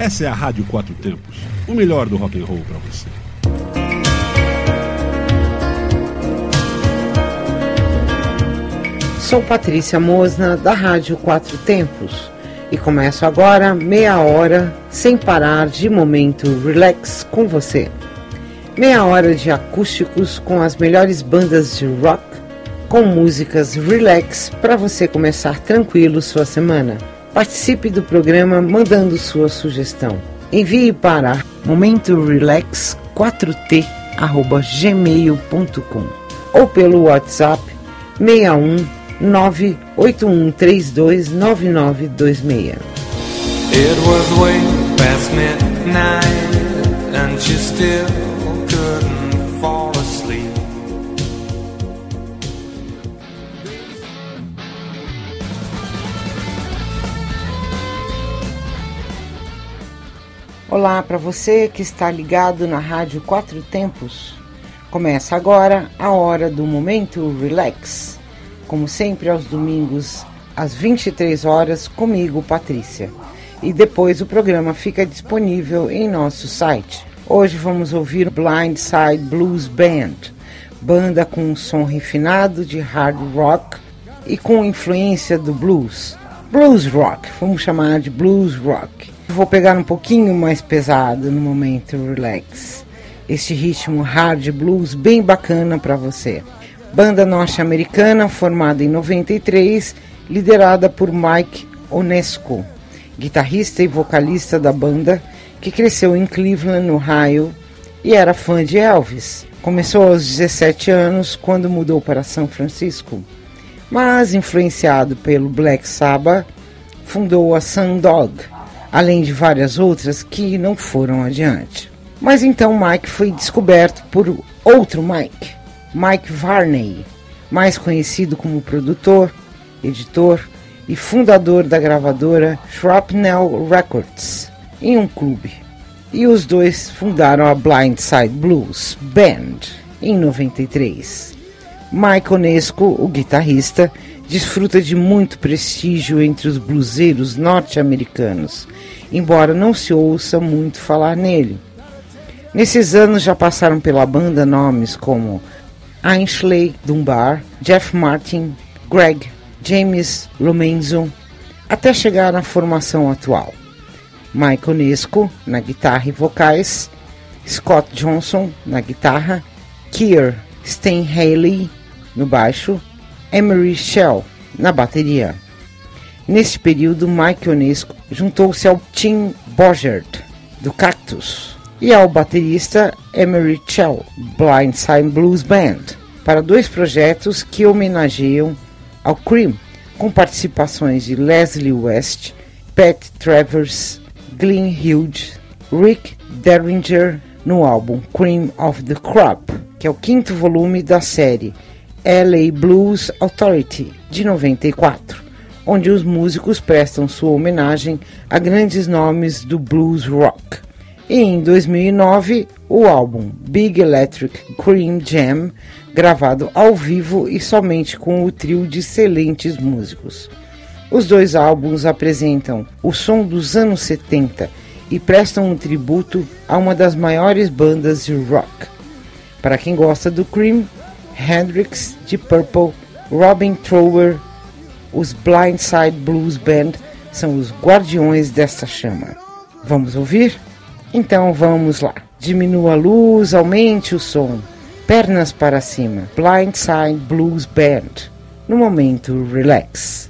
Essa é a Rádio Quatro Tempos, o melhor do rock and roll para você. Sou Patrícia Mosna, da Rádio Quatro Tempos, e começo agora meia hora sem parar de momento relax com você. Meia hora de acústicos com as melhores bandas de rock, com músicas relax para você começar tranquilo sua semana. Participe do programa mandando sua sugestão. Envie para momentorelax4t@gmail.com ou pelo WhatsApp 61 981329926. It was way past midnight and she still Olá para você que está ligado na Rádio Quatro Tempos. Começa agora a hora do momento relax como sempre aos domingos às 23 horas comigo, Patrícia. E depois o programa fica disponível em nosso site. Hoje vamos ouvir Blindside Blues Band, banda com um som refinado de hard rock e com influência do blues. Blues rock, vamos chamar de blues rock. Vou pegar um pouquinho mais pesado no momento relax. Este ritmo hard blues bem bacana para você banda norte-americana formada em 93, liderada por Mike Onesco, guitarrista e vocalista da banda, que cresceu em Cleveland, Ohio, e era fã de Elvis. Começou aos 17 anos quando mudou para São Francisco, mas influenciado pelo Black Sabbath, fundou a Sundog, além de várias outras que não foram adiante. Mas então Mike foi descoberto por outro Mike, Mike Varney, mais conhecido como produtor, editor e fundador da gravadora Shrapnel Records, em um clube. E os dois fundaram a Blindside Blues Band em 93. Mike Onesco, o guitarrista, desfruta de muito prestígio entre os bluseiros norte-americanos, embora não se ouça muito falar nele. Nesses anos já passaram pela banda nomes como Ainsley Dunbar, Jeff Martin, Greg, James Lomenzo, até chegar na formação atual. Michael Nesco na guitarra e vocais, Scott Johnson na guitarra, Keir Haley no baixo, Emery Shell na bateria. Neste período, Mike Onesco juntou-se ao Tim Bogert, do Cactus, e ao baterista Emery Chell, Blindside Blues Band, para dois projetos que homenageiam ao Cream, com participações de Leslie West, Pat Travers, Glenn Hughes, Rick Derringer no álbum Cream of the Crop, que é o quinto volume da série LA Blues Authority de 94, onde os músicos prestam sua homenagem a grandes nomes do blues rock. E em 2009, o álbum Big Electric Cream Jam, gravado ao vivo e somente com o trio de excelentes músicos. Os dois álbuns apresentam o som dos anos 70 e prestam um tributo a uma das maiores bandas de rock. Para quem gosta do Cream, Hendrix, de Purple, Robin Trower, os Blindside Blues Band são os guardiões desta chama. Vamos ouvir? Então vamos lá. Diminua a luz, aumente o som. Pernas para cima. Blindside Blues Band. No momento, relax.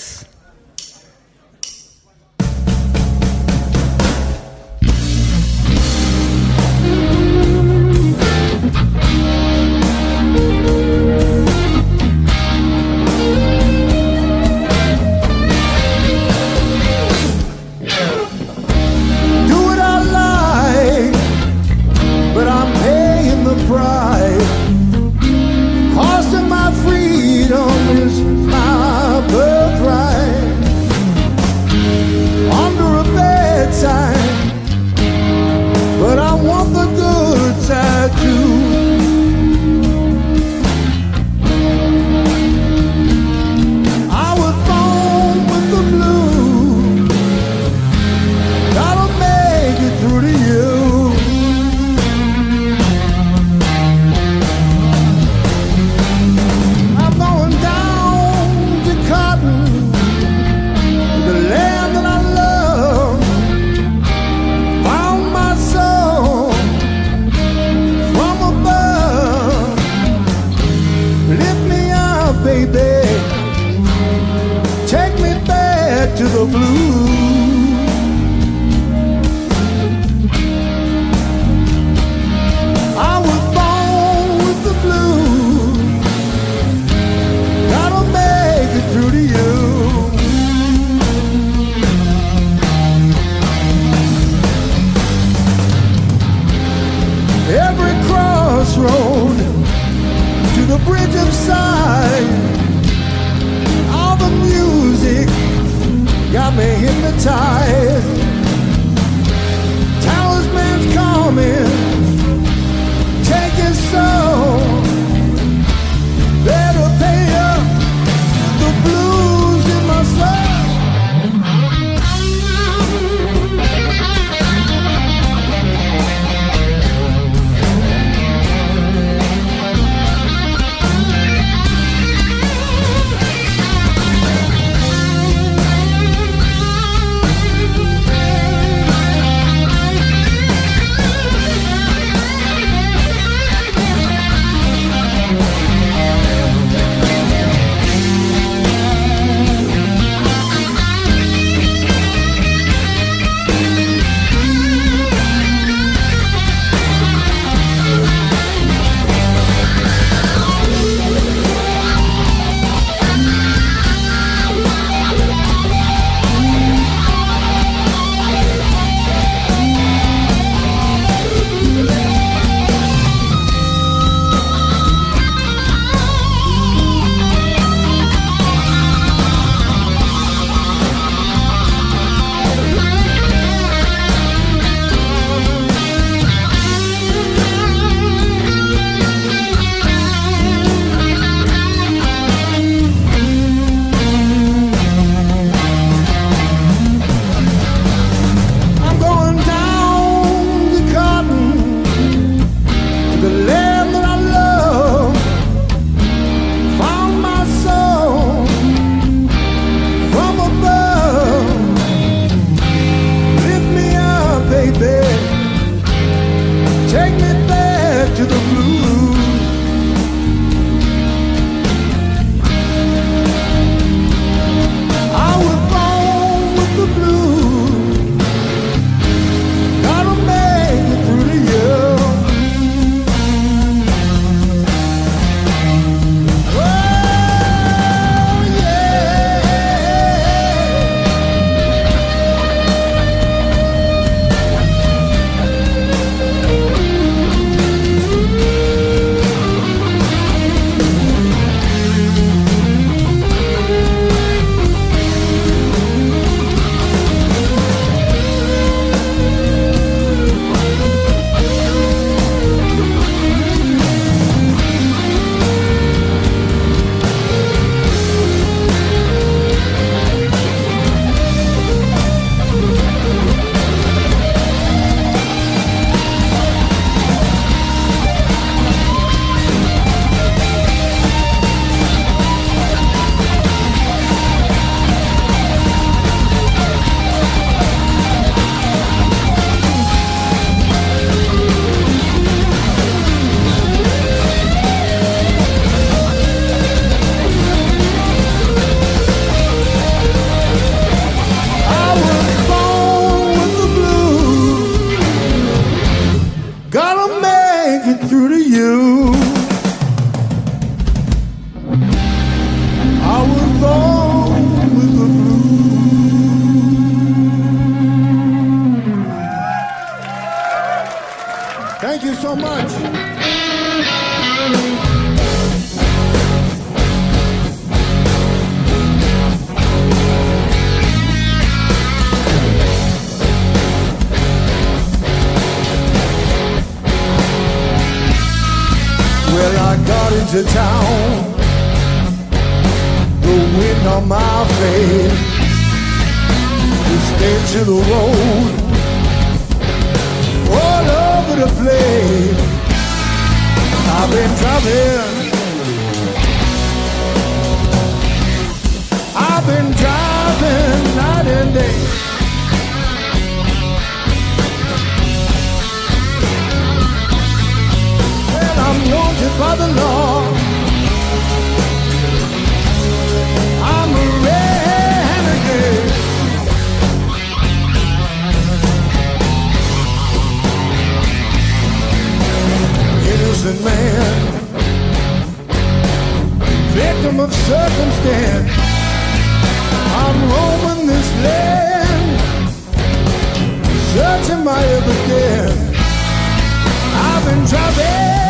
Into town, the wind on my face, the stench of the road, all over the place. I've been driving. I've been driving night and day. I'm by the law. I'm a renegade. Innocent man, victim of circumstance. I'm roaming this land, searching my evidence. I've been driving.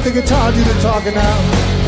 Let the guitar do the talking now.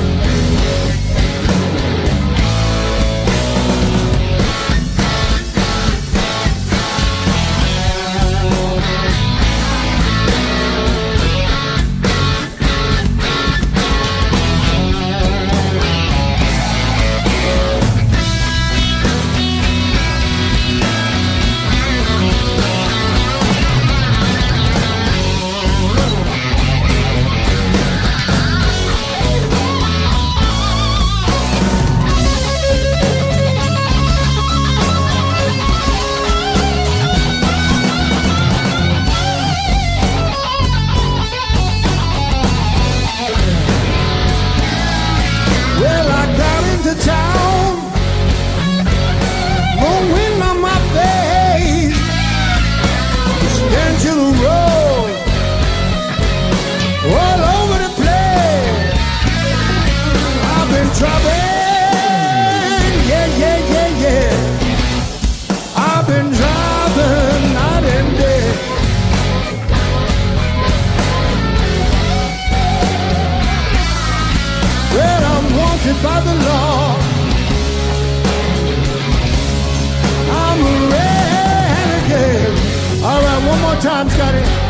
times, Scotty.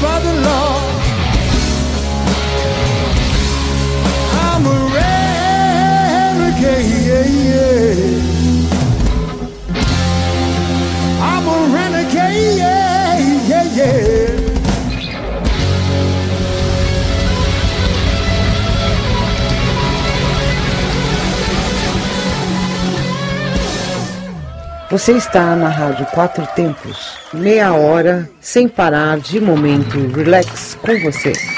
Father, Lord. Você está na Rádio Quatro Tempos, meia hora sem parar de momento relax com você.